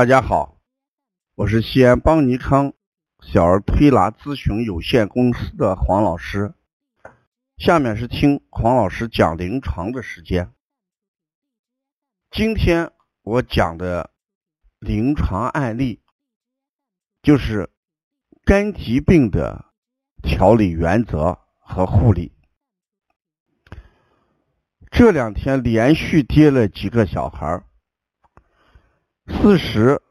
大家好，我是西安邦尼康小儿推拿咨询有限公司的黄老师。下面是听黄老师讲临床的时间。今天我讲的临床案例就是肝疾病的调理原则和护理。这两天连续跌了几个小孩儿。事实，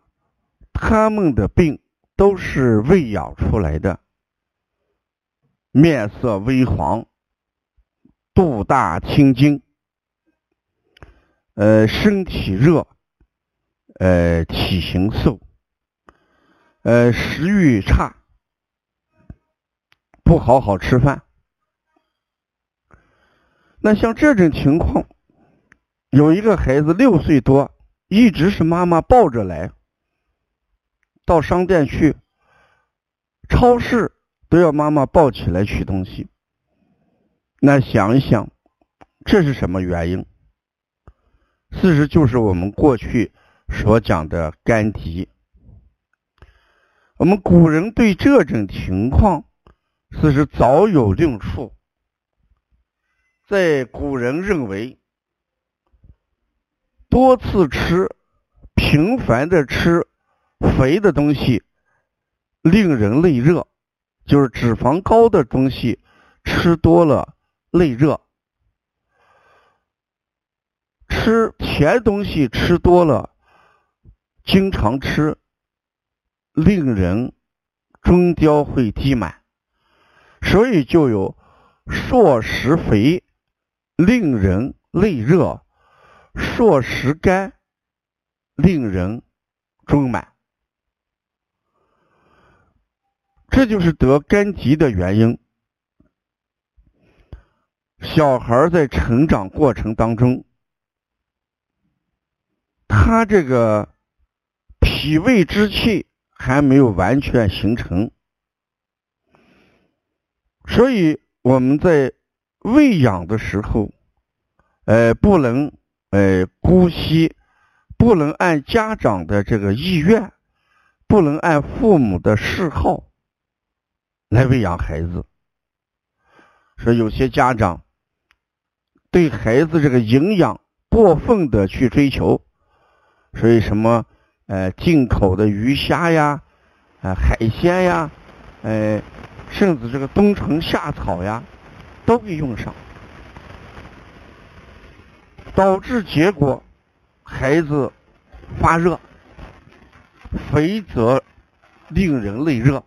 他们的病都是喂养出来的，面色微黄，肚大青筋，呃，身体热，呃，体型瘦，呃，食欲差，不好好吃饭。那像这种情况，有一个孩子六岁多。一直是妈妈抱着来，到商店去，超市都要妈妈抱起来取东西。那想一想，这是什么原因？事实就是我们过去所讲的肝疾。我们古人对这种情况，事实早有论述。在古人认为。多次吃、频繁的吃肥的东西，令人内热，就是脂肪高的东西吃多了内热；吃甜东西吃多了，经常吃，令人中焦会积满，所以就有硕食肥，令人内热。硕食干，令人中满，这就是得肝疾的原因。小孩在成长过程当中，他这个脾胃之气还没有完全形成，所以我们在喂养的时候，呃，不能。呃，姑息不能按家长的这个意愿，不能按父母的嗜好来喂养孩子。说有些家长对孩子这个营养过分的去追求，所以什么呃进口的鱼虾呀，呃海鲜呀，呃甚至这个冬虫夏草呀，都给用上。导致结果，孩子发热，肥则令人内热，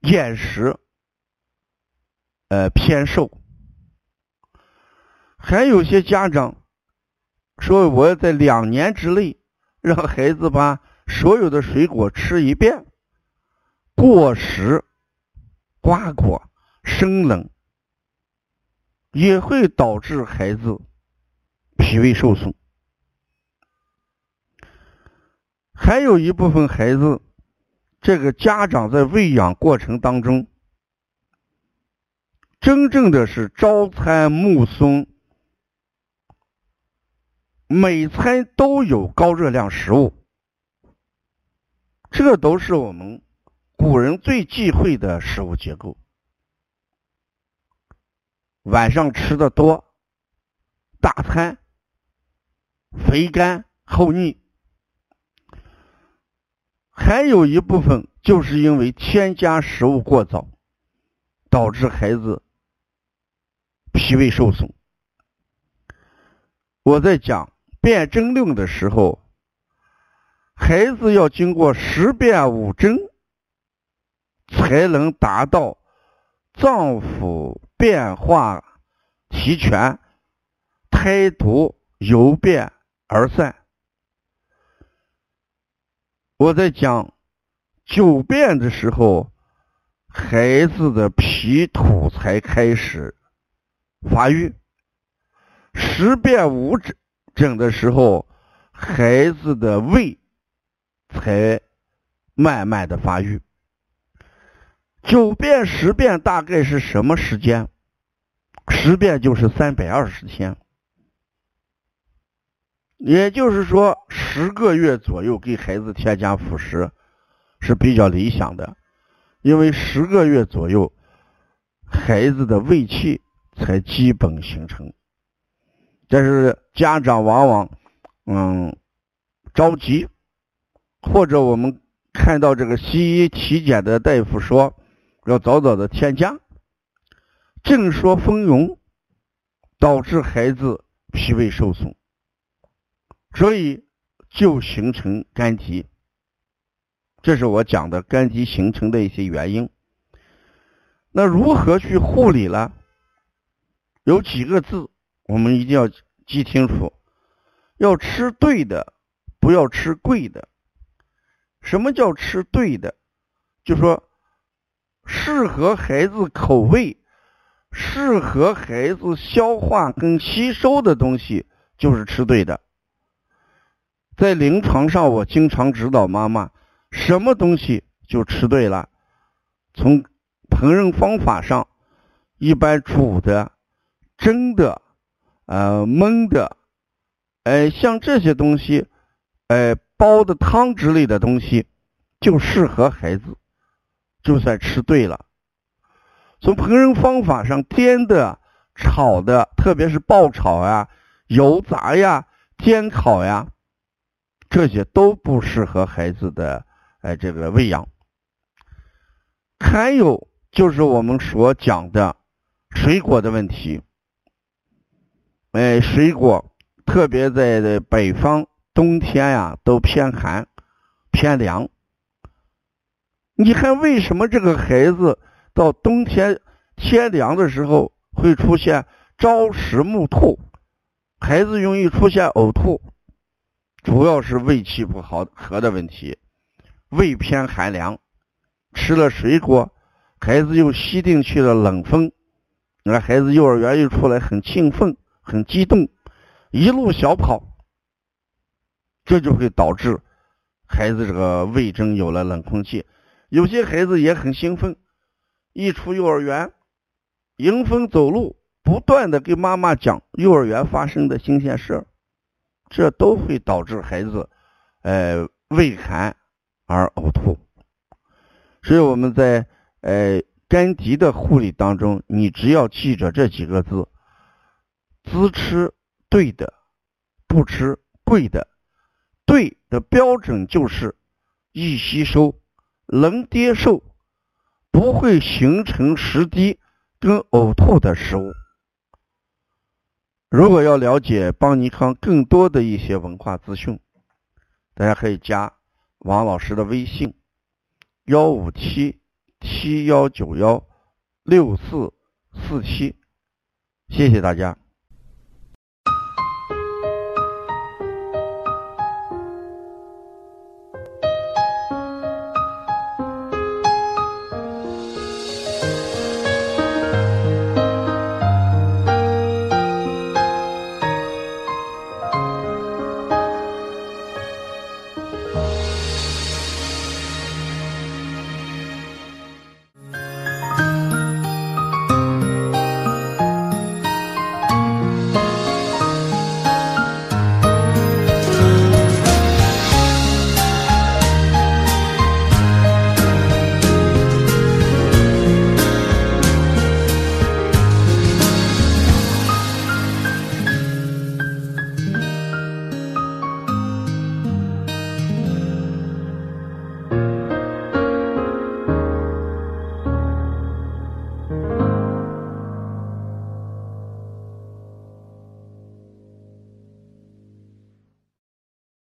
厌食，呃偏瘦。还有些家长说，我要在两年之内让孩子把所有的水果吃一遍，过食、瓜果、生冷。也会导致孩子脾胃受损，还有一部分孩子，这个家长在喂养过程当中，真正的是朝餐暮松，每餐都有高热量食物，这都是我们古人最忌讳的食物结构。晚上吃的多，大餐肥甘厚腻，还有一部分就是因为添加食物过早，导致孩子脾胃受损。我在讲辨证论的时候，孩子要经过十辨五证，才能达到脏腑。变化齐全，胎毒由变而散。我在讲九变的时候，孩子的脾土才开始发育；十变五整整的时候，孩子的胃才慢慢的发育。九变十变大概是什么时间？十遍就是三百二十天，也就是说，十个月左右给孩子添加辅食是比较理想的，因为十个月左右孩子的胃气才基本形成。但是家长往往嗯着急，或者我们看到这个西医体检的大夫说要早早的添加，正说蜂蛹，导致孩子脾胃受损。所以就形成肝疾，这是我讲的肝疾形成的一些原因。那如何去护理呢？有几个字我们一定要记清楚：要吃对的，不要吃贵的。什么叫吃对的？就说适合孩子口味、适合孩子消化跟吸收的东西，就是吃对的。在临床上，我经常指导妈妈，什么东西就吃对了。从烹饪方法上，一般煮的、蒸的、呃焖的，哎，像这些东西，哎煲的汤之类的东西，就适合孩子，就算吃对了。从烹饪方法上，煎的、炒的，特别是爆炒呀、油炸呀、煎烤呀。这些都不适合孩子的哎，这个喂养。还有就是我们所讲的水果的问题，哎，水果特别在北方冬天呀都偏寒偏凉。你看为什么这个孩子到冬天天凉的时候会出现朝食暮吐，孩子容易出现呕吐？主要是胃气不好和的问题，胃偏寒凉，吃了水果，孩子又吸进去了冷风，那孩子幼儿园一出来很兴奋、很激动，一路小跑，这就会导致孩子这个胃中有了冷空气。有些孩子也很兴奋，一出幼儿园，迎风走路，不断的给妈妈讲幼儿园发生的新鲜事。这都会导致孩子，呃，胃寒而呕吐。所以我们在呃肝疾的护理当中，你只要记着这几个字：只吃对的，不吃贵的。对的标准就是易吸收、能接受、不会形成食积跟呕吐的食物。如果要了解邦尼康更多的一些文化资讯，大家可以加王老师的微信：幺五七七幺九幺六四四七。谢谢大家。